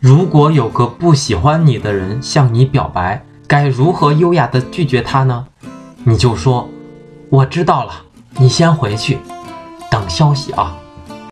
如果有个不喜欢你的人向你表白该如何优雅的拒绝他呢？你就说我知道了你先回去等消息啊。